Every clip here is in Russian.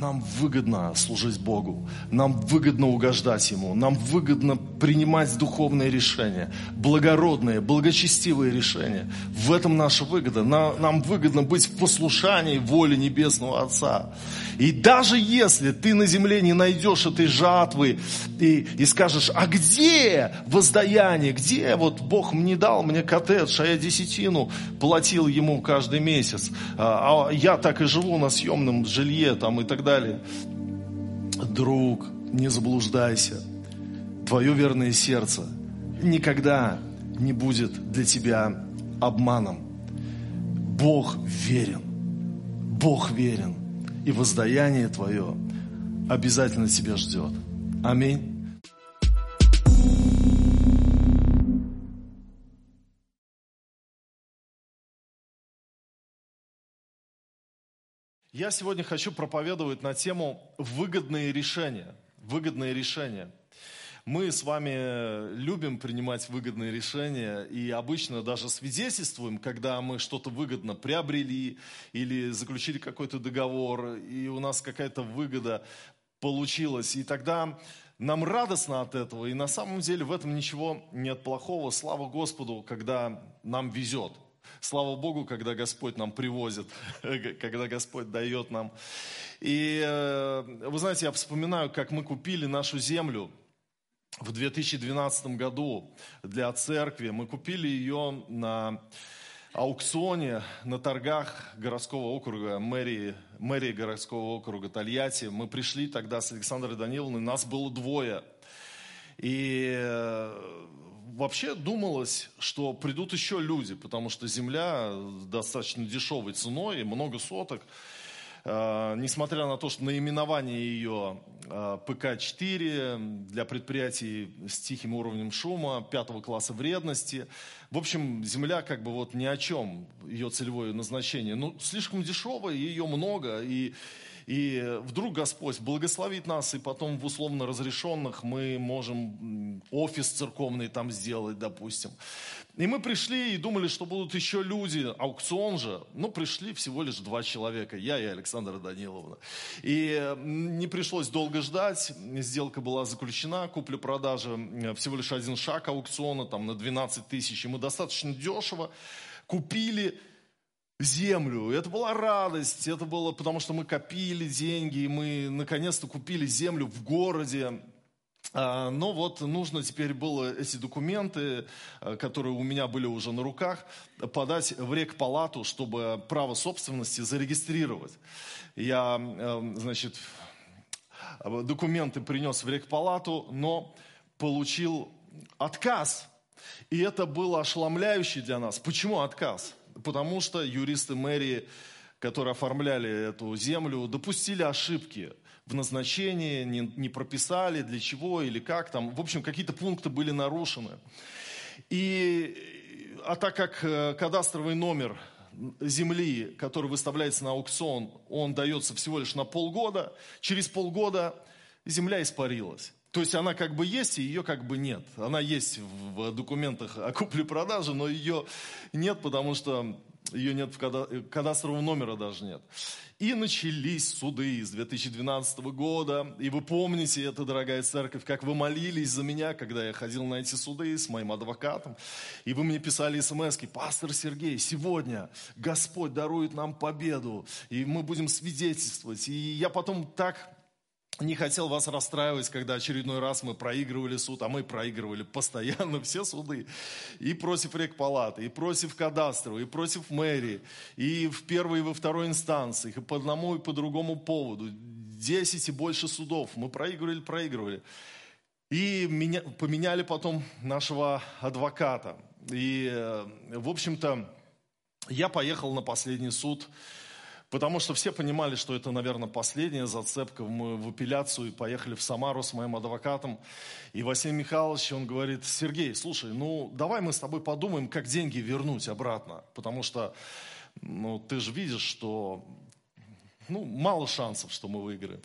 нам выгодно служить Богу, нам выгодно угождать Ему, нам выгодно принимать духовные решения, благородные, благочестивые решения. В этом наша выгода. Нам выгодно быть в послушании воле Небесного Отца. И даже если ты на земле не найдешь этой жатвы и, и скажешь, а где воздаяние, где вот Бог мне дал мне коттедж, а я десятину платил ему каждый месяц, а, а я так и живу на съемном жилье там и так далее. Друг, не заблуждайся. Твое верное сердце никогда не будет для тебя обманом. Бог верен. Бог верен и воздаяние твое обязательно тебя ждет. Аминь. Я сегодня хочу проповедовать на тему выгодные решения. Выгодные решения. Мы с вами любим принимать выгодные решения и обычно даже свидетельствуем, когда мы что-то выгодно приобрели или заключили какой-то договор, и у нас какая-то выгода получилась. И тогда нам радостно от этого, и на самом деле в этом ничего нет плохого. Слава Господу, когда нам везет. Слава Богу, когда Господь нам привозит, когда Господь дает нам. И э, вы знаете, я вспоминаю, как мы купили нашу землю – в 2012 году для церкви. Мы купили ее на аукционе, на торгах городского округа, мэрии, мэрии городского округа Тольятти. Мы пришли тогда с Александрой Даниловной, нас было двое. И э, вообще думалось, что придут еще люди, потому что земля достаточно дешевой ценой, много соток. Э, несмотря на то, что наименование ее э, ПК-4 для предприятий с тихим уровнем шума, пятого класса вредности. В общем, земля как бы вот ни о чем, ее целевое назначение. Ну, слишком дешевая, ее много, и, и вдруг Господь благословит нас, и потом в условно разрешенных мы можем офис церковный там сделать, допустим. И мы пришли и думали, что будут еще люди, аукцион же. Ну, пришли всего лишь два человека, я и Александра Даниловна. И не пришлось долго ждать, сделка была заключена, купля-продажа, всего лишь один шаг аукциона, там на 12 тысяч. И мы достаточно дешево купили землю. Это была радость, это было потому, что мы копили деньги, и мы наконец-то купили землю в городе, а, но вот нужно теперь было эти документы, а, которые у меня были уже на руках, подать в рекпалату, чтобы право собственности зарегистрировать. Я, а, значит, документы принес в рекпалату, но получил отказ. И это было ошеломляюще для нас. Почему отказ? Потому что юристы мэрии, которые оформляли эту землю, допустили ошибки – в назначении, не, не прописали, для чего или как там. В общем, какие-то пункты были нарушены. И, а так как э, кадастровый номер земли, который выставляется на аукцион, он дается всего лишь на полгода, через полгода земля испарилась. То есть она как бы есть, и ее как бы нет. Она есть в документах о купле-продаже, но ее нет, потому что ее нет в кадастрового номера даже нет. И начались суды с 2012 года. И вы помните это, дорогая церковь, как вы молились за меня, когда я ходил на эти суды с моим адвокатом. И вы мне писали смс пастор Сергей, сегодня Господь дарует нам победу, и мы будем свидетельствовать. И я потом так не хотел вас расстраивать, когда очередной раз мы проигрывали суд, а мы проигрывали постоянно все суды. И против рекпалаты, и против кадастра, и против мэрии, и в первой, и во второй инстанциях, и по одному, и по другому поводу. Десять и больше судов. Мы проигрывали, проигрывали. И меня, поменяли потом нашего адвоката. И, э, в общем-то, я поехал на последний суд Потому что все понимали, что это, наверное, последняя зацепка. Мы в апелляцию поехали в Самару с моим адвокатом. И Василий Михайлович, он говорит, Сергей, слушай, ну давай мы с тобой подумаем, как деньги вернуть обратно. Потому что ну, ты же видишь, что ну, мало шансов, что мы выиграем.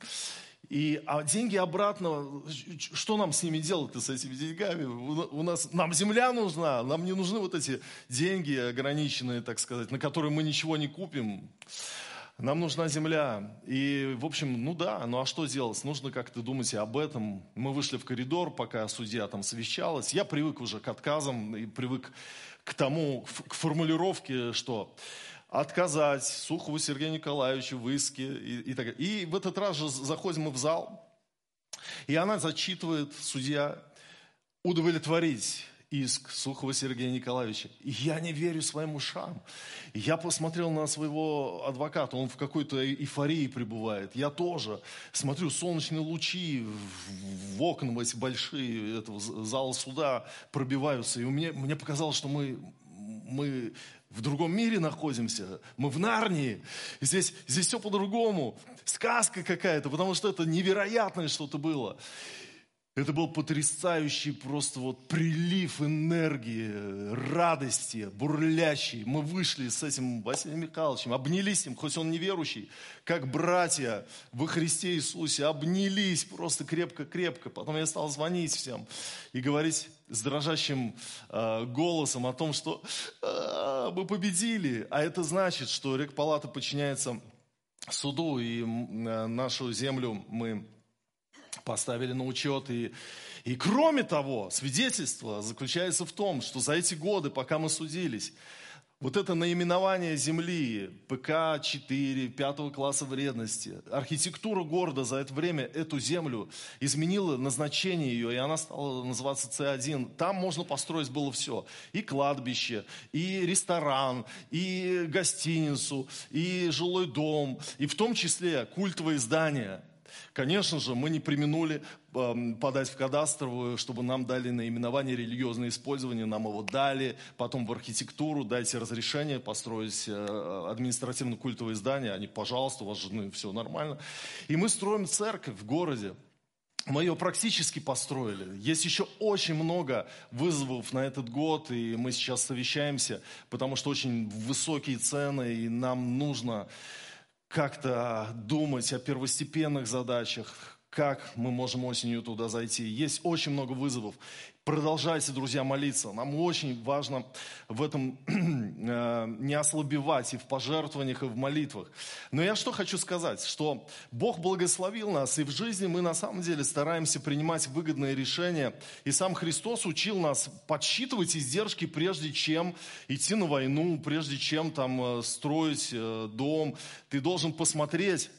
И, а деньги обратно, что нам с ними делать-то, с этими деньгами? У нас, нам земля нужна, нам не нужны вот эти деньги ограниченные, так сказать, на которые мы ничего не купим. Нам нужна земля. И, в общем, ну да, ну а что делать? Нужно как-то думать об этом. Мы вышли в коридор, пока судья там совещалась. Я привык уже к отказам и привык к тому, к формулировке, что отказать Сухову Сергею Николаевичу в иске и, и так далее. И в этот раз же заходим мы в зал, и она зачитывает, судья, удовлетворить иск Сухова Сергея Николаевича. И я не верю своим ушам. Я посмотрел на своего адвоката, он в какой-то эйфории пребывает. Я тоже смотрю, солнечные лучи в окна эти большие этого зала суда пробиваются. И меня, мне показалось, что мы, мы в другом мире находимся, мы в Нарнии. Здесь, здесь все по-другому. Сказка какая-то, потому что это невероятное что-то было. Это был потрясающий просто вот прилив энергии, радости, бурлящий. Мы вышли с этим Василием Михайловичем, обнялись им, хоть он неверующий, как братья во Христе Иисусе, обнялись просто крепко-крепко. Потом я стал звонить всем и говорить с дрожащим э, голосом о том, что э, мы победили. А это значит, что Рекпалата подчиняется суду, и э, нашу землю мы поставили на учет. И, и кроме того, свидетельство заключается в том, что за эти годы, пока мы судились, вот это наименование земли, ПК-4, пятого класса вредности, архитектура города за это время эту землю изменила назначение ее, и она стала называться С1. Там можно построить было все. И кладбище, и ресторан, и гостиницу, и жилой дом, и в том числе культовые здания – Конечно же, мы не применули эм, подать в кадастровую, чтобы нам дали наименование религиозное использование, нам его дали, потом в архитектуру, дайте разрешение построить э, административно-культовое здание, они, пожалуйста, у вас же ну, все нормально. И мы строим церковь в городе. Мы ее практически построили. Есть еще очень много вызовов на этот год, и мы сейчас совещаемся, потому что очень высокие цены, и нам нужно как-то думать о первостепенных задачах, как мы можем осенью туда зайти. Есть очень много вызовов. Продолжайте, друзья, молиться. Нам очень важно в этом э, не ослабевать и в пожертвованиях, и в молитвах. Но я что хочу сказать, что Бог благословил нас, и в жизни мы на самом деле стараемся принимать выгодные решения. И сам Христос учил нас подсчитывать издержки, прежде чем идти на войну, прежде чем там э, строить э, дом. Ты должен посмотреть,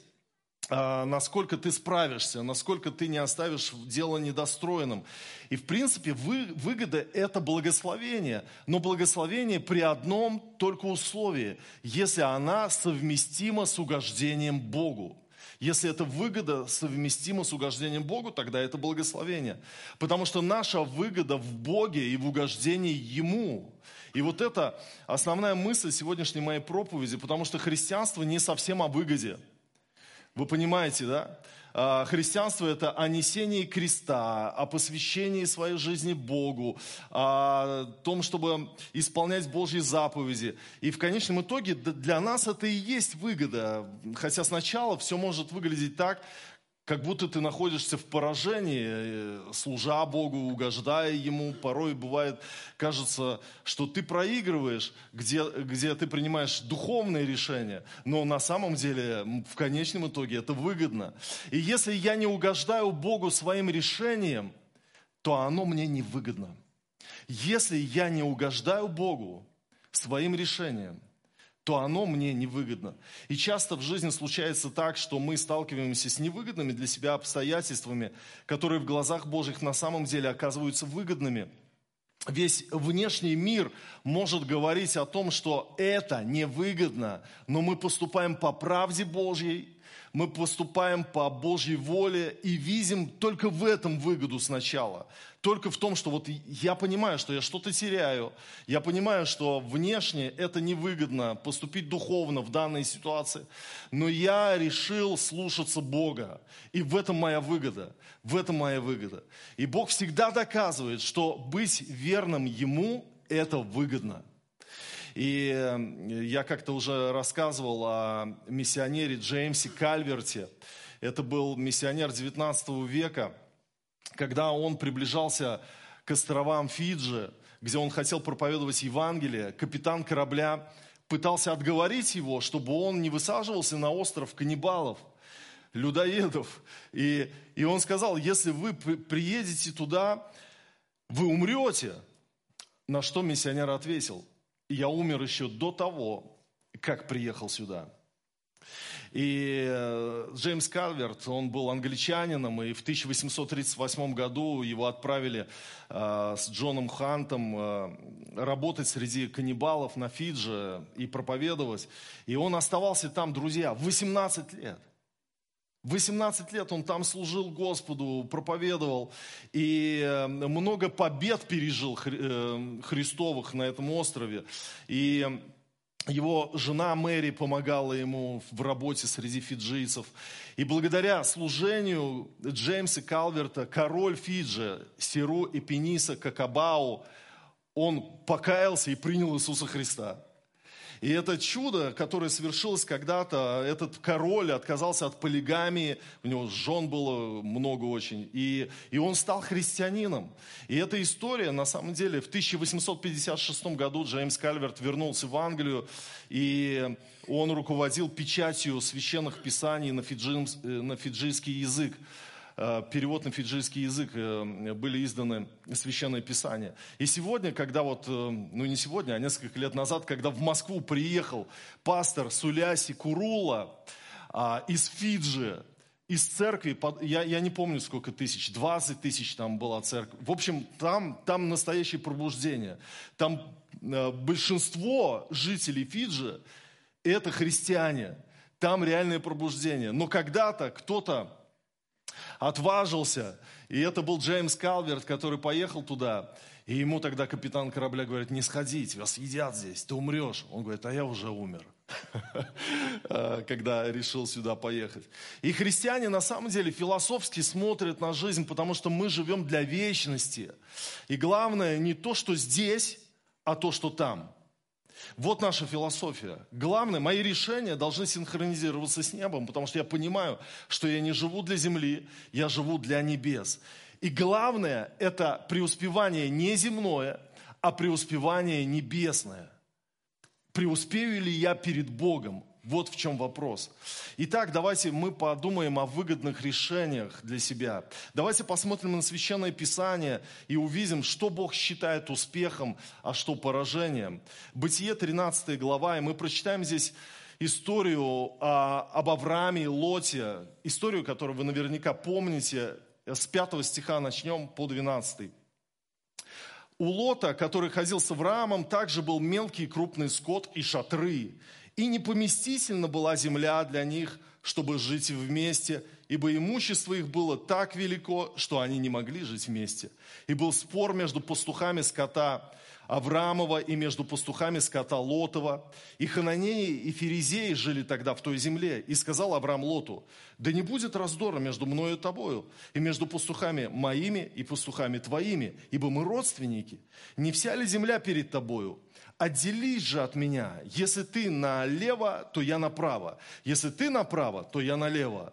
насколько ты справишься, насколько ты не оставишь дело недостроенным. И в принципе вы, выгода – это благословение, но благословение при одном только условии, если она совместима с угождением Богу. Если эта выгода совместима с угождением Богу, тогда это благословение. Потому что наша выгода в Боге и в угождении Ему. И вот это основная мысль сегодняшней моей проповеди, потому что христианство не совсем о выгоде – вы понимаете, да? А, христианство – это о несении креста, о посвящении своей жизни Богу, о том, чтобы исполнять Божьи заповеди. И в конечном итоге для нас это и есть выгода. Хотя сначала все может выглядеть так, как будто ты находишься в поражении, э, служа Богу, угождая Ему. Порой бывает, кажется, что ты проигрываешь, где, где ты принимаешь духовные решения, но на самом деле в конечном итоге это выгодно. И если я не угождаю Богу своим решением, то оно мне не выгодно. Если я не угождаю Богу своим решением – то оно мне невыгодно. И часто в жизни случается так, что мы сталкиваемся с невыгодными для себя обстоятельствами, которые в глазах Божьих на самом деле оказываются выгодными. Весь внешний мир может говорить о том, что это невыгодно, но мы поступаем по правде Божьей, мы поступаем по Божьей воле и видим только в этом выгоду сначала. Только в том, что вот я понимаю, что я что-то теряю, я понимаю, что внешне это невыгодно поступить духовно в данной ситуации, но я решил слушаться Бога, и в этом моя выгода, в этом моя выгода. И Бог всегда доказывает, что быть верным Ему – это выгодно – и э, я как-то уже рассказывал о миссионере Джеймсе Кальверте. Это был миссионер 19 века. Когда он приближался к островам Фиджи, где он хотел проповедовать Евангелие, капитан корабля пытался отговорить его, чтобы он не высаживался на остров каннибалов, людоедов. И, и он сказал, если вы приедете туда, вы умрете. На что миссионер ответил, я умер еще до того, как приехал сюда. И э, Джеймс Калверт, он был англичанином, и в 1838 году его отправили э, с Джоном Хантом э, работать среди каннибалов на Фидже и проповедовать. И он оставался там, друзья, 18 лет. 18 лет он там служил Господу, проповедовал, и много побед пережил Христовых на этом острове. И его жена Мэри помогала ему в работе среди фиджийцев. И благодаря служению Джеймса Калверта, король Фиджи, Сиру Эпениса Какабау, он покаялся и принял Иисуса Христа. И это чудо, которое совершилось когда-то, этот король отказался от полигамии, у него жен было много очень, и, и он стал христианином. И эта история, на самом деле, в 1856 году Джеймс Кальверт вернулся в Англию, и он руководил печатью священных писаний на, фиджи, на фиджийский язык. Э, перевод на фиджийский язык э, были изданы священные писания. И сегодня, когда вот, э, ну не сегодня, а несколько лет назад, когда в Москву приехал пастор Суляси Курула а, из Фиджи, из церкви, я, я не помню сколько тысяч, 20 тысяч там была церковь. В общем, там, там настоящее пробуждение. Там большинство жителей Фиджи это христиане. Там реальное пробуждение. Но когда-то кто-то отважился. И это был Джеймс Калверт, который поехал туда. И ему тогда капитан корабля говорит, не сходи, тебя съедят здесь, ты умрешь. Он говорит, а я уже умер, когда решил сюда поехать. И христиане на самом деле философски смотрят на жизнь, потому что мы живем для вечности. И главное не то, что здесь, а то, что там. Вот наша философия. Главное, мои решения должны синхронизироваться с небом, потому что я понимаю, что я не живу для земли, я живу для небес. И главное, это преуспевание не земное, а преуспевание небесное. Преуспею ли я перед Богом? Вот в чем вопрос. Итак, давайте мы подумаем о выгодных решениях для себя. Давайте посмотрим на Священное Писание и увидим, что Бог считает успехом, а что поражением. Бытие 13 глава, и мы прочитаем здесь историю о, об Аврааме и Лоте, историю, которую вы наверняка помните, с 5 стиха начнем по 12. У Лота, который ходил с Авраамом, также был мелкий и крупный скот и шатры. И непоместительна была земля для них, чтобы жить вместе, ибо имущество их было так велико, что они не могли жить вместе. И был спор между пастухами скота Авраамова и между пастухами скота Лотова. И Хананеи и Ферезеи жили тогда в той земле. И сказал Авраам Лоту, да не будет раздора между мною и тобою, и между пастухами моими и пастухами твоими, ибо мы родственники. Не вся ли земля перед тобою? Отделись же от меня. Если ты налево, то я направо. Если ты направо, то я налево.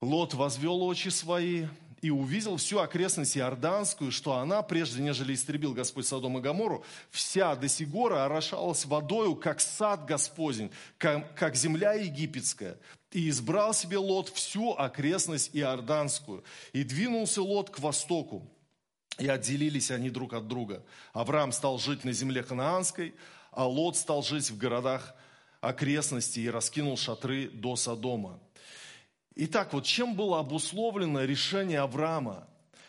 Лот возвел очи свои и увидел всю окрестность Иорданскую, что она, прежде нежели истребил Господь Содом и Гамору, вся до сигора орошалась водою, как сад Господень, как, как земля египетская. И избрал себе Лот всю окрестность Иорданскую. И двинулся Лот к востоку. И отделились они друг от друга. Авраам стал жить на земле ханаанской, а Лот стал жить в городах окрестностей и раскинул шатры до Содома. Итак, вот чем было обусловлено решение Авраама?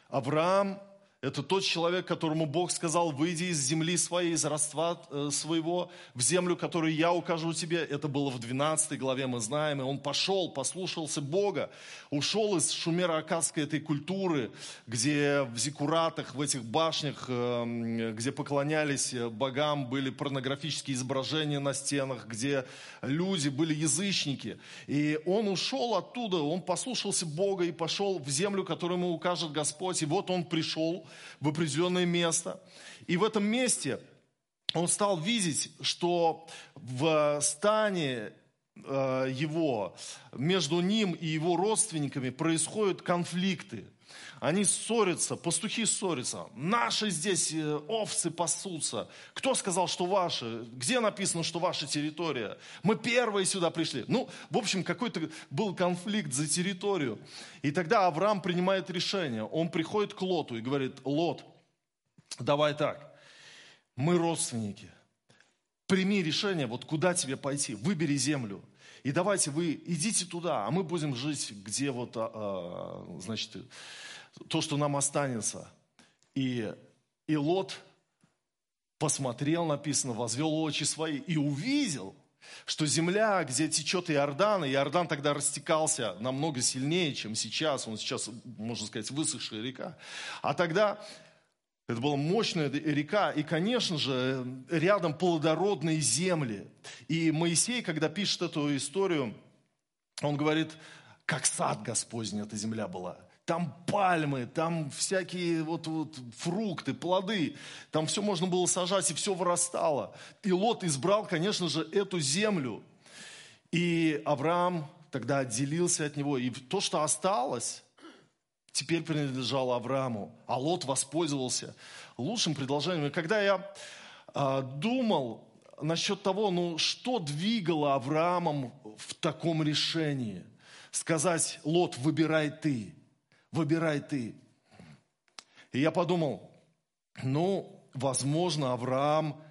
Авраам это тот человек, которому Бог сказал, выйди из земли своей, из родства э, своего, в землю, которую я укажу тебе. Это было в 12 главе, мы знаем. И он пошел, послушался Бога, ушел из шумеро-акадской этой культуры, где в зикуратах, в этих башнях, э, где поклонялись богам, были порнографические изображения на стенах, где люди были язычники. И он ушел оттуда, он послушался Бога и пошел в землю, которую ему укажет Господь. И вот он пришел, в определенное место. И в этом месте он стал видеть, что в стане э, его, между ним и его родственниками происходят конфликты. Они ссорятся, пастухи ссорятся. Наши здесь э, овцы пасутся. Кто сказал, что ваши? Где написано, что ваша территория? Мы первые сюда пришли. Ну, в общем, какой-то был конфликт за территорию. И тогда Авраам принимает решение. Он приходит к Лоту и говорит, Лот, давай так, мы родственники. Прими решение, вот куда тебе пойти, выбери землю. И давайте вы идите туда, а мы будем жить, где вот, а, а, значит, то, что нам останется. И, и Лот посмотрел, написано, возвел очи свои и увидел, что земля, где течет Иордан, и Иордан тогда растекался намного сильнее, чем сейчас, он сейчас, можно сказать, высохшая река, а тогда это была мощная река, и, конечно же, рядом плодородные земли. И Моисей, когда пишет эту историю, он говорит, как сад Господень эта земля была. Там пальмы, там всякие вот, вот фрукты, плоды. Там все можно было сажать, и все вырастало. И Лот избрал, конечно же, эту землю. И Авраам тогда отделился от него. И то, что осталось, теперь принадлежало Аврааму, а Лот воспользовался лучшим предложением. И когда я э, думал насчет того, ну что двигало Авраамом в таком решении, сказать, Лот, выбирай ты, выбирай ты. И я подумал, ну, возможно, Авраам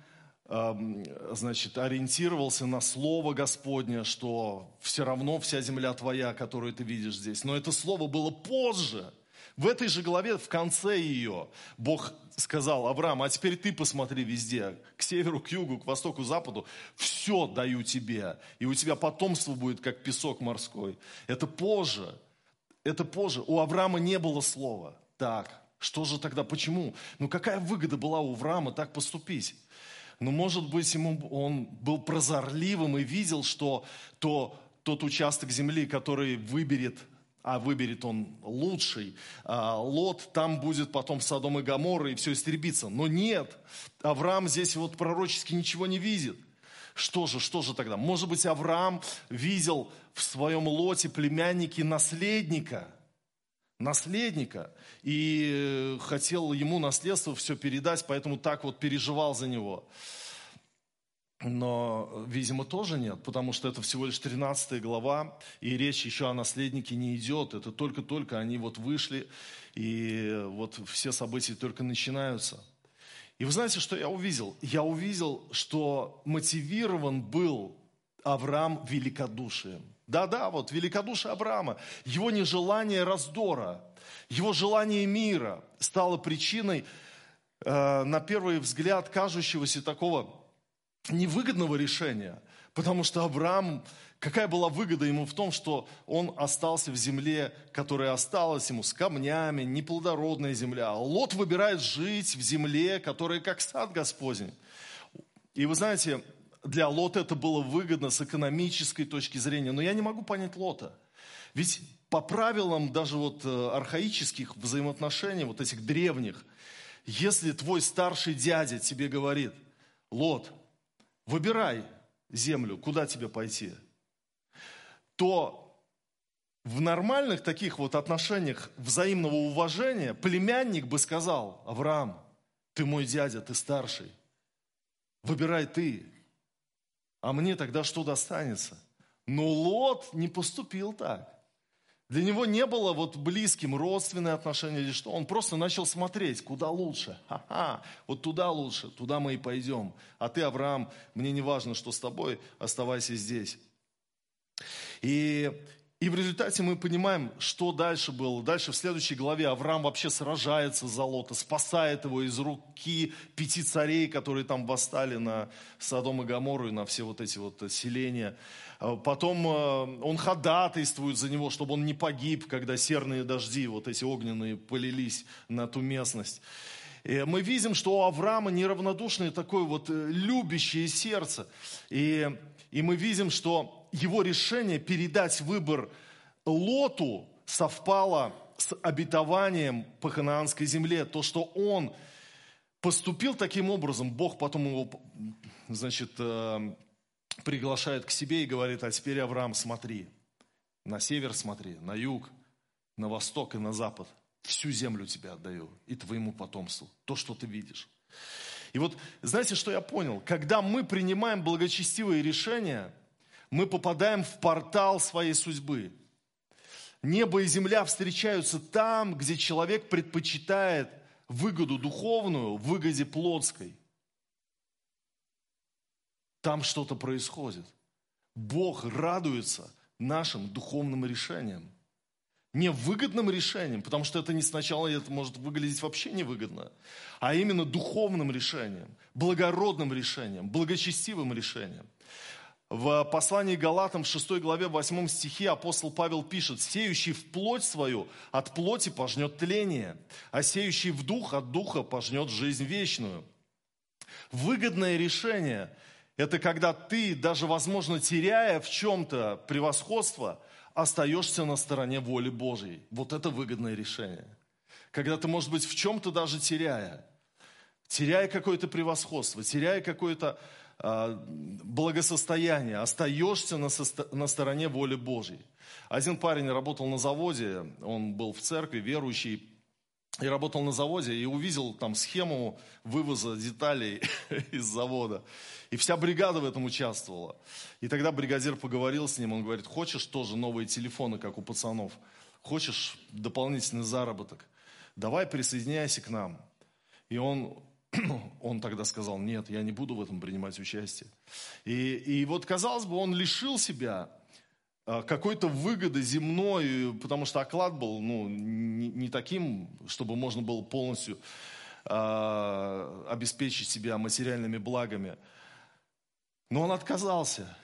значит, ориентировался на Слово Господне, что все равно вся земля твоя, которую ты видишь здесь. Но это Слово было позже. В этой же главе, в конце ее, Бог сказал, Авраам, а теперь ты посмотри везде, к северу, к югу, к востоку, к западу, все даю тебе, и у тебя потомство будет, как песок морской. Это позже, это позже. У Авраама не было слова. Так, что же тогда, почему? Ну какая выгода была у Авраама так поступить? Но, может быть, ему, он был прозорливым и видел, что то, тот участок земли, который выберет, а выберет он лучший, а, Лот, там будет потом Содом и Гаморра, и все истребится. Но нет, Авраам здесь вот пророчески ничего не видит. Что же, что же тогда? Может быть, Авраам видел в своем лоте племяннике наследника – наследника и хотел ему наследство все передать, поэтому так вот переживал за него. Но, видимо, тоже нет, потому что это всего лишь 13 глава, и речь еще о наследнике не идет. Это только-только они вот вышли, и вот все события только начинаются. И вы знаете, что я увидел? Я увидел, что мотивирован был Авраам великодушием. Да-да, вот великодушие Авраама, его нежелание раздора, его желание мира стало причиной, э, на первый взгляд, кажущегося такого невыгодного решения. Потому что Авраам, какая была выгода ему в том, что он остался в земле, которая осталась ему с камнями, неплодородная земля. Лот выбирает жить в земле, которая как сад Господень. И вы знаете, для Лота это было выгодно с экономической точки зрения, но я не могу понять Лота. Ведь по правилам даже вот э, архаических взаимоотношений, вот этих древних, если твой старший дядя тебе говорит, Лот, выбирай землю, куда тебе пойти, то в нормальных таких вот отношениях взаимного уважения племянник бы сказал, Авраам, ты мой дядя, ты старший, выбирай ты, а мне тогда что достанется? Но Лот не поступил так. Для него не было вот близким родственные отношения или что. Он просто начал смотреть, куда лучше. Ха-ха, вот туда лучше, туда мы и пойдем. А ты, Авраам, мне не важно, что с тобой, оставайся здесь. И и в результате мы понимаем, что дальше было. Дальше в следующей главе Авраам вообще сражается за Лота, спасает его из руки пяти царей, которые там восстали на Содом и Гамору и на все вот эти вот селения. А потом э, он ходатайствует за него, чтобы он не погиб, когда серные дожди, вот эти огненные, полились на ту местность. И мы видим, что у Авраама неравнодушное такое вот э, любящее сердце. И, и мы видим, что его решение передать выбор Лоту совпало с обетованием по ханаанской земле. То, что он поступил таким образом, Бог потом его, значит, э, приглашает к себе и говорит, а теперь, Авраам, смотри, на север смотри, на юг, на восток и на запад. всю землю тебе отдаю и твоему потомству, то, что ты видишь. И вот, знаете, что я понял? Когда мы принимаем благочестивые решения, мы попадаем в портал своей судьбы. Небо и земля встречаются там, где человек предпочитает выгоду духовную выгоде плотской. Там что-то происходит. Бог радуется нашим духовным решениям. Не выгодным решением, потому что это не сначала это может выглядеть вообще невыгодно, а именно духовным решением, благородным решением, благочестивым решением. В послании Галатам в 6 главе 8 стихе апостол Павел пишет, «Сеющий в плоть свою от плоти пожнет тление, а сеющий в дух от духа пожнет жизнь вечную». Выгодное решение – это когда ты, даже, возможно, теряя в чем-то превосходство, остаешься на стороне воли Божьей. Вот это выгодное решение. Когда ты, может быть, в чем-то даже теряя, теряя какое-то превосходство, теряя какое-то благосостояние, остаешься на, состо... на стороне воли Божьей. Один парень работал на заводе, он был в церкви, верующий, и работал на заводе, и увидел там схему вывоза деталей из завода. И вся бригада в этом участвовала. И тогда бригадир поговорил с ним, он говорит, хочешь тоже новые телефоны, как у пацанов? Хочешь дополнительный заработок? Давай присоединяйся к нам. И он он тогда сказал, нет, я не буду в этом принимать участие. И, и вот, казалось бы, он лишил себя а, какой-то выгоды земной, потому что оклад был ну, не, не таким, чтобы можно было полностью э, обеспечить себя материальными благами. Но он отказался.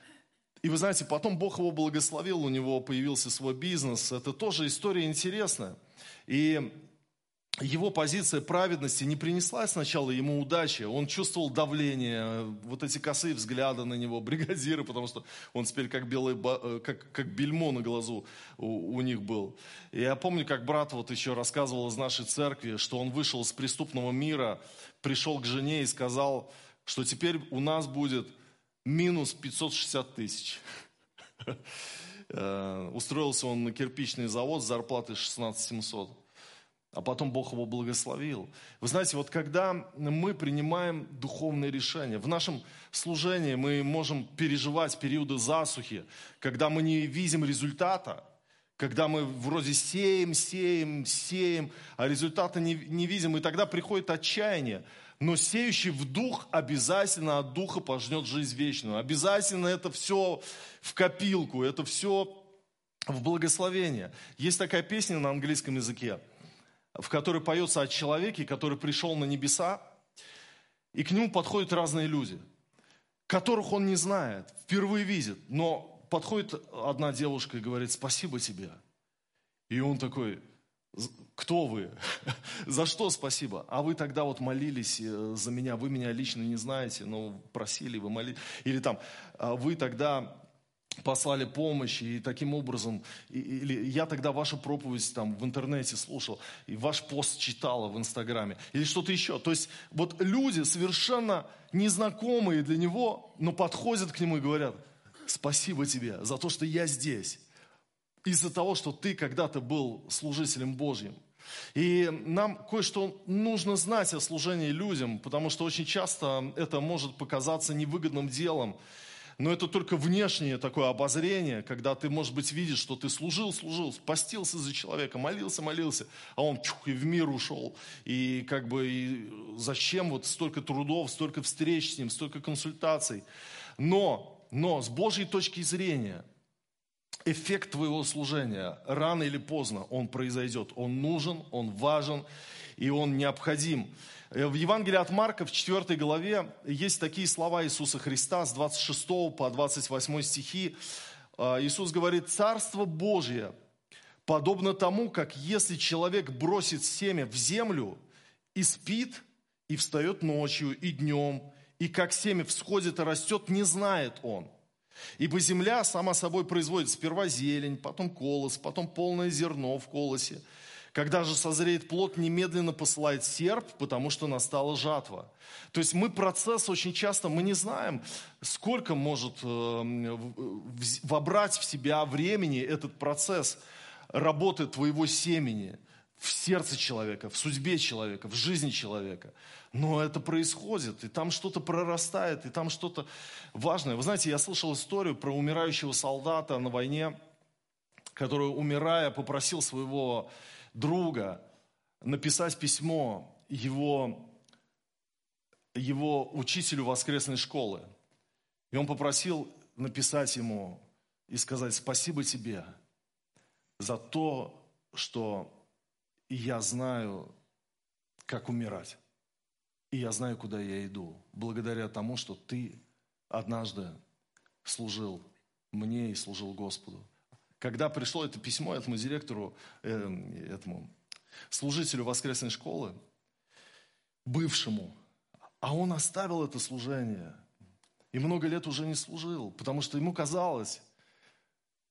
И вы знаете, потом Бог его благословил, у него появился свой бизнес. Это тоже история интересная. И его позиция праведности не принесла сначала ему удачи. Он чувствовал давление, вот эти косые взгляды на него, бригадиры, потому что он теперь как, белый, э, как, как бельмо на глазу у, у них был. И я помню, как брат вот еще рассказывал из нашей церкви, что он вышел из преступного мира, пришел к жене и сказал, что теперь у нас будет минус 560 тысяч. Э, устроился он на кирпичный завод с зарплатой 16 700 а потом Бог его благословил. Вы знаете, вот когда мы принимаем духовные решения, в нашем служении мы можем переживать периоды засухи, когда мы не видим результата, когда мы вроде сеем, сеем, сеем, а результата не, не видим, и тогда приходит отчаяние. Но сеющий в дух обязательно от духа пожнет жизнь вечную. Обязательно это все в копилку, это все в благословение. Есть такая песня на английском языке – в которой поется о человеке, который пришел на небеса, и к нему подходят разные люди, которых он не знает, впервые видит, но подходит одна девушка и говорит, спасибо тебе. И он такой, кто вы? За что спасибо? А вы тогда вот молились э, за меня, вы меня лично не знаете, но просили, вы молились. Или там, «А вы тогда послали помощь, и таким образом, или я тогда вашу проповедь там в интернете слушал, и ваш пост читала в Инстаграме, или что-то еще. То есть вот люди совершенно незнакомые для него, но подходят к нему и говорят, спасибо тебе за то, что я здесь, из-за того, что ты когда-то был служителем Божьим. И нам кое-что нужно знать о служении людям, потому что очень часто это может показаться невыгодным делом, но это только внешнее такое обозрение, когда ты, может быть, видишь, что ты служил, служил, постился за человека, молился, молился, а он чух, и в мир ушел. И как бы и зачем вот столько трудов, столько встреч с ним, столько консультаций. Но, но с Божьей точки зрения, эффект твоего служения рано или поздно он произойдет. Он нужен, он важен и он необходим. Э, в Евангелии от Марка в 4 главе есть такие слова Иисуса Христа с 26 по 28 стихи. Э, Иисус говорит, «Царство Божье подобно тому, как если человек бросит семя в землю и спит, и встает ночью и днем, и как семя всходит и растет, не знает он. Ибо земля сама собой производит сперва зелень, потом колос, потом полное зерно в колосе – когда же созреет плод, немедленно посылает серп, потому что настала жатва. То есть мы процесс очень часто, мы не знаем, сколько может э, вобрать в себя времени этот процесс работы твоего семени, в сердце человека, в судьбе человека, в жизни человека. Но это происходит, и там что-то прорастает, и там что-то важное. Вы знаете, я слышал историю про умирающего солдата на войне, который, умирая, попросил своего друга написать письмо его, его учителю воскресной школы. И он попросил написать ему и сказать спасибо тебе за то, что я знаю, как умирать. И я знаю, куда я иду, благодаря тому, что ты однажды служил мне и служил Господу. Когда пришло это письмо этому директору, э, этому служителю воскресной школы, бывшему, а он оставил это служение и много лет уже не служил, потому что ему казалось,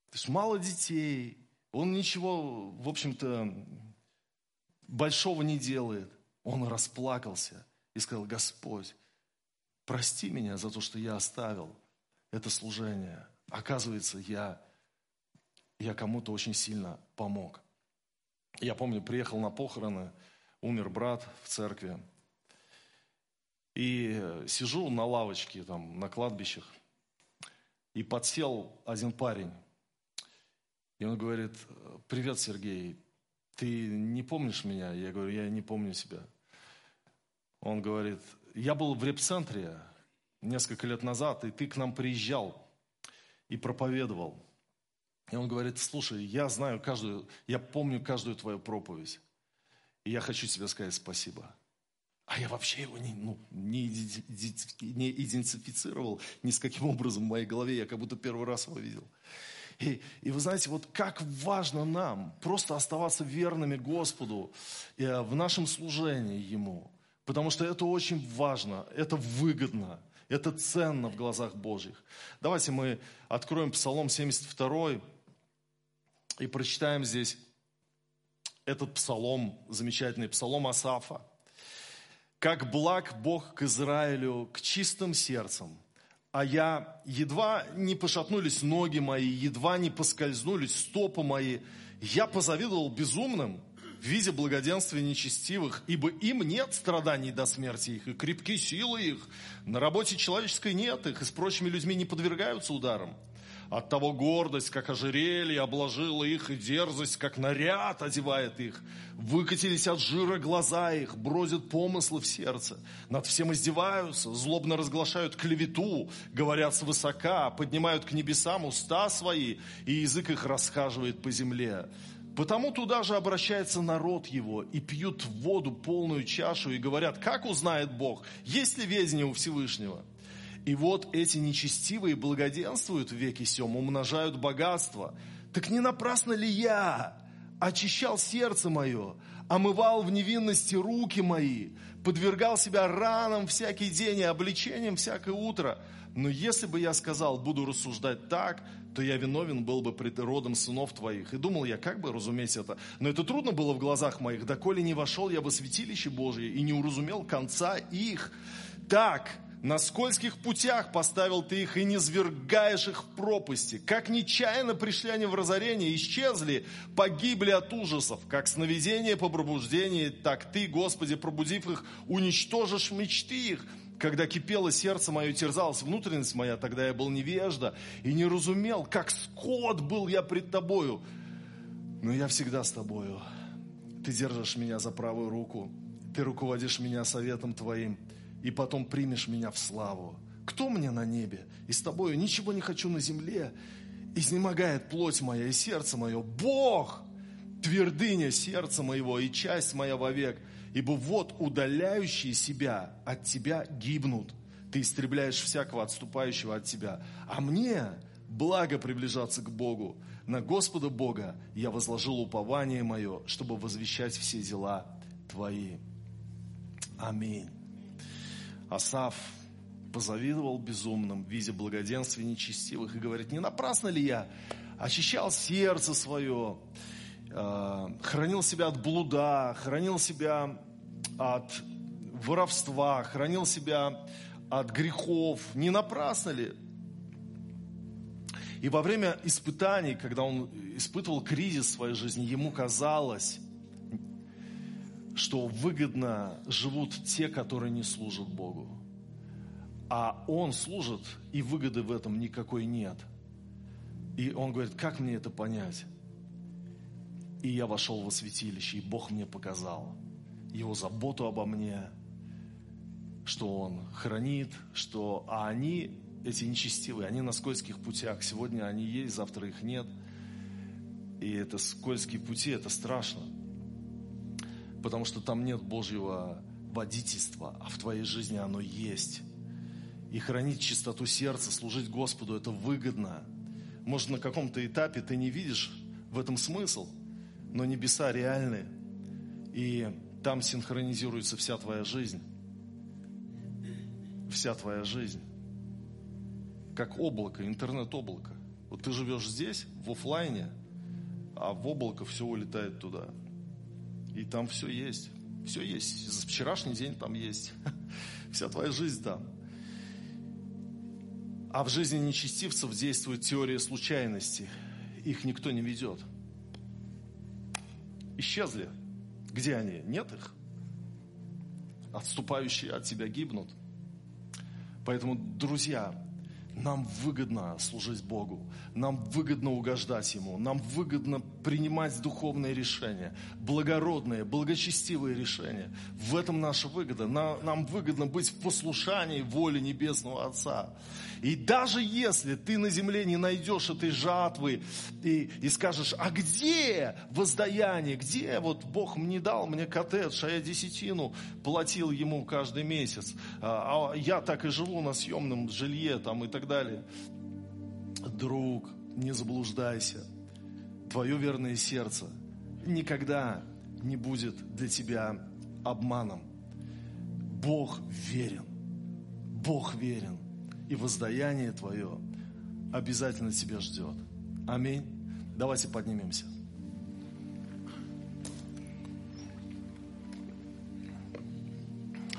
то мало детей, он ничего, в общем-то, большого не делает. Он расплакался и сказал, Господь, прости меня за то, что я оставил это служение. Оказывается, я, я кому-то очень сильно помог. Я помню, приехал на похороны, умер брат в церкви. И сижу на лавочке там на кладбищах, и подсел один парень. И он говорит, привет, Сергей, ты не помнишь меня? Я говорю, я не помню себя. Он говорит, я был в репцентре несколько лет назад, и ты к нам приезжал и проповедовал. И он говорит, слушай, я знаю каждую, я помню каждую твою проповедь. И я хочу тебе сказать спасибо. А я вообще его не, ну, не, не идентифицировал ни с каким образом в моей голове. Я как будто первый раз его видел. И, и вы знаете, вот как важно нам просто оставаться верными Господу э, в нашем служении Ему. Потому что это очень важно, это выгодно, это ценно в глазах Божьих. Давайте мы откроем Псалом 72 и прочитаем здесь этот псалом, замечательный псалом Асафа. «Как благ Бог к Израилю, к чистым сердцам, а я едва не пошатнулись ноги мои, едва не поскользнулись стопы мои. Я позавидовал безумным, видя благоденствия нечестивых, ибо им нет страданий до смерти их, и крепки силы их. На работе человеческой нет их, и с прочими людьми не подвергаются ударам. От того гордость, как ожерелье, обложила их, и дерзость, как наряд одевает их. Выкатились от жира глаза их, бродят помыслы в сердце. Над всем издеваются, злобно разглашают клевету, говорят свысока, поднимают к небесам уста свои, и язык их расхаживает по земле. Потому туда же обращается народ его и пьют воду полную чашу и говорят, как узнает Бог, есть ли ведение у Всевышнего? И вот эти нечестивые благоденствуют в веке сем, умножают богатство. Так не напрасно ли я очищал сердце мое, омывал в невинности руки мои, подвергал себя ранам всякий день и обличением всякое утро? Но если бы я сказал, буду рассуждать так, то я виновен был бы пред родом сынов твоих. И думал я, как бы разуметь это. Но это трудно было в глазах моих, доколе не вошел я во святилище Божие и не уразумел конца их. Так, на скользких путях поставил ты их и не свергаешь их в пропасти. Как нечаянно пришли они в разорение, исчезли, погибли от ужасов. Как сновидение по пробуждении, так ты, Господи, пробудив их, уничтожишь мечты их. Когда кипело сердце мое, терзалась внутренность моя, тогда я был невежда и не разумел, как скот был я пред тобою. Но я всегда с тобою. Ты держишь меня за правую руку, ты руководишь меня советом твоим и потом примешь меня в славу. Кто мне на небе? И с тобою ничего не хочу на земле. Изнемогает плоть моя и сердце мое. Бог, твердыня сердца моего и часть моя вовек. Ибо вот удаляющие себя от тебя гибнут. Ты истребляешь всякого отступающего от тебя. А мне благо приближаться к Богу. На Господа Бога я возложил упование мое, чтобы возвещать все дела Твои. Аминь. Асав позавидовал безумным, видя благоденствие нечестивых, и говорит, не напрасно ли я очищал сердце свое, э, хранил себя от блуда, хранил себя от воровства, хранил себя от грехов. Не напрасно ли? И во время испытаний, когда он испытывал кризис в своей жизни, ему казалось, что выгодно живут те, которые не служат Богу. А Он служит, и выгоды в этом никакой нет. И он говорит, как мне это понять? И я вошел во святилище, и Бог мне показал Его заботу обо мне, что Он хранит, что... А они, эти нечестивые, они на скользких путях. Сегодня они есть, завтра их нет. И это скользкие пути, это страшно. Потому что там нет Божьего водительства, а в твоей жизни оно есть. И хранить чистоту сердца, служить Господу, это выгодно. Может, на каком-то этапе ты не видишь в этом смысл, но небеса реальны. И там синхронизируется вся твоя жизнь. Вся твоя жизнь. Как облако, интернет-облако. Вот ты живешь здесь, в офлайне, а в облако все улетает туда. И там все есть. Все есть. За вчерашний день там есть. Вся твоя жизнь там. А в жизни нечестивцев действует теория случайности. Их никто не ведет. Исчезли. Где они? Нет их. Отступающие от тебя гибнут. Поэтому, друзья, нам выгодно служить Богу, нам выгодно угождать Ему, нам выгодно принимать духовные решения, благородные, благочестивые решения. В этом наша выгода. Нам выгодно быть в послушании воли Небесного Отца. И даже если ты на земле не найдешь этой жатвы и, и скажешь, а где воздаяние, где вот Бог мне дал мне коттедж, а я десятину платил ему каждый месяц, а, а я так и живу на съемном жилье там и так далее. Друг, не заблуждайся. Твое верное сердце никогда не будет для тебя обманом. Бог верен. Бог верен. И воздаяние твое обязательно тебя ждет. Аминь. Давайте поднимемся.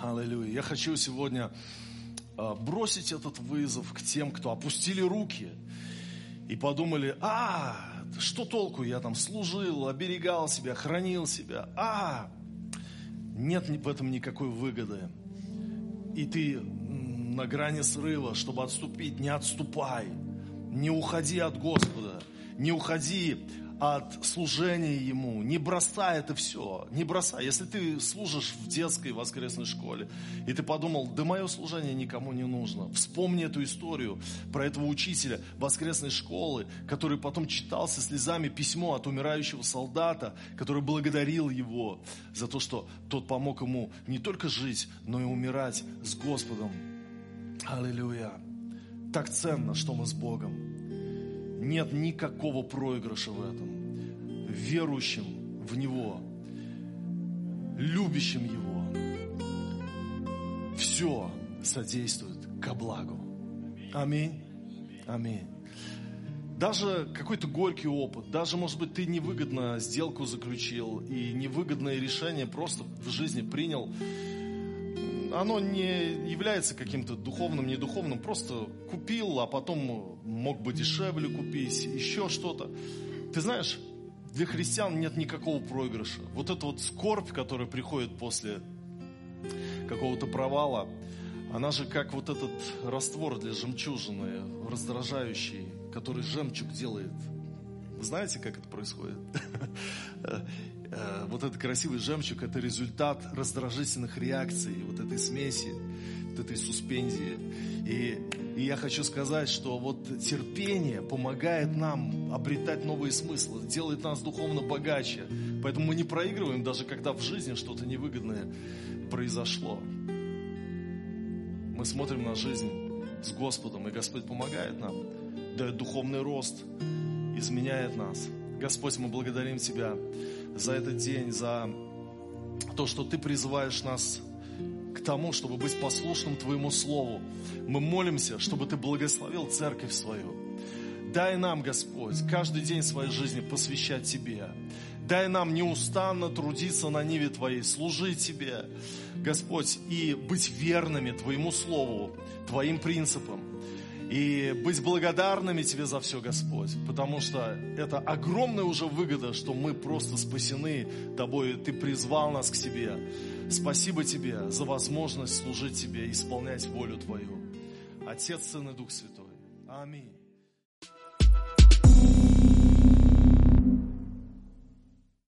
Аллилуйя. Я хочу сегодня бросить этот вызов к тем, кто опустили руки и подумали, а, что толку, я там служил, оберегал себя, хранил себя, а, нет в этом никакой выгоды. И ты на грани срыва, чтобы отступить, не отступай, не уходи от Господа, не уходи от служения Ему. Не бросай это все, не бросай. Если ты служишь в детской воскресной школе, и ты подумал, да мое служение никому не нужно, вспомни эту историю про этого учителя воскресной школы, который потом читал со слезами письмо от умирающего солдата, который благодарил его за то, что тот помог ему не только жить, но и умирать с Господом. Аллилуйя. Так ценно, что мы с Богом. Нет никакого проигрыша в этом. Верующим в Него, любящим Его, все содействует ко благу. Аминь. Аминь. Даже какой-то горький опыт, даже, может быть, ты невыгодно сделку заключил и невыгодное решение просто в жизни принял, оно не является каким-то духовным, недуховным, просто купил, а потом мог бы дешевле купить, еще что-то. Ты знаешь, для христиан нет никакого проигрыша. Вот эта вот скорбь, которая приходит после какого-то провала, она же как вот этот раствор для жемчужины, раздражающий, который жемчуг делает. Вы знаете, как это происходит? Э, вот этот красивый жемчуг – это результат раздражительных реакций, вот этой смеси, вот этой суспензии. И, и я хочу сказать, что вот терпение помогает нам обретать новые смыслы, делает нас духовно богаче. Поэтому мы не проигрываем, даже когда в жизни что-то невыгодное произошло. Мы смотрим на жизнь с Господом, и Господь помогает нам, дает духовный рост, изменяет нас. Господь, мы благодарим Тебя за этот день, за то, что Ты призываешь нас к тому, чтобы быть послушным Твоему Слову. Мы молимся, чтобы Ты благословил церковь свою. Дай нам, Господь, каждый день своей жизни посвящать Тебе. Дай нам неустанно трудиться на ниве Твоей, служить Тебе, Господь, и быть верными Твоему Слову, Твоим принципам. И быть благодарными Тебе за все, Господь, потому что это огромная уже выгода, что мы просто спасены Тобой, Ты призвал нас к себе. Спасибо Тебе за возможность служить Тебе, исполнять волю Твою. Отец, Сын и Дух Святой. Аминь.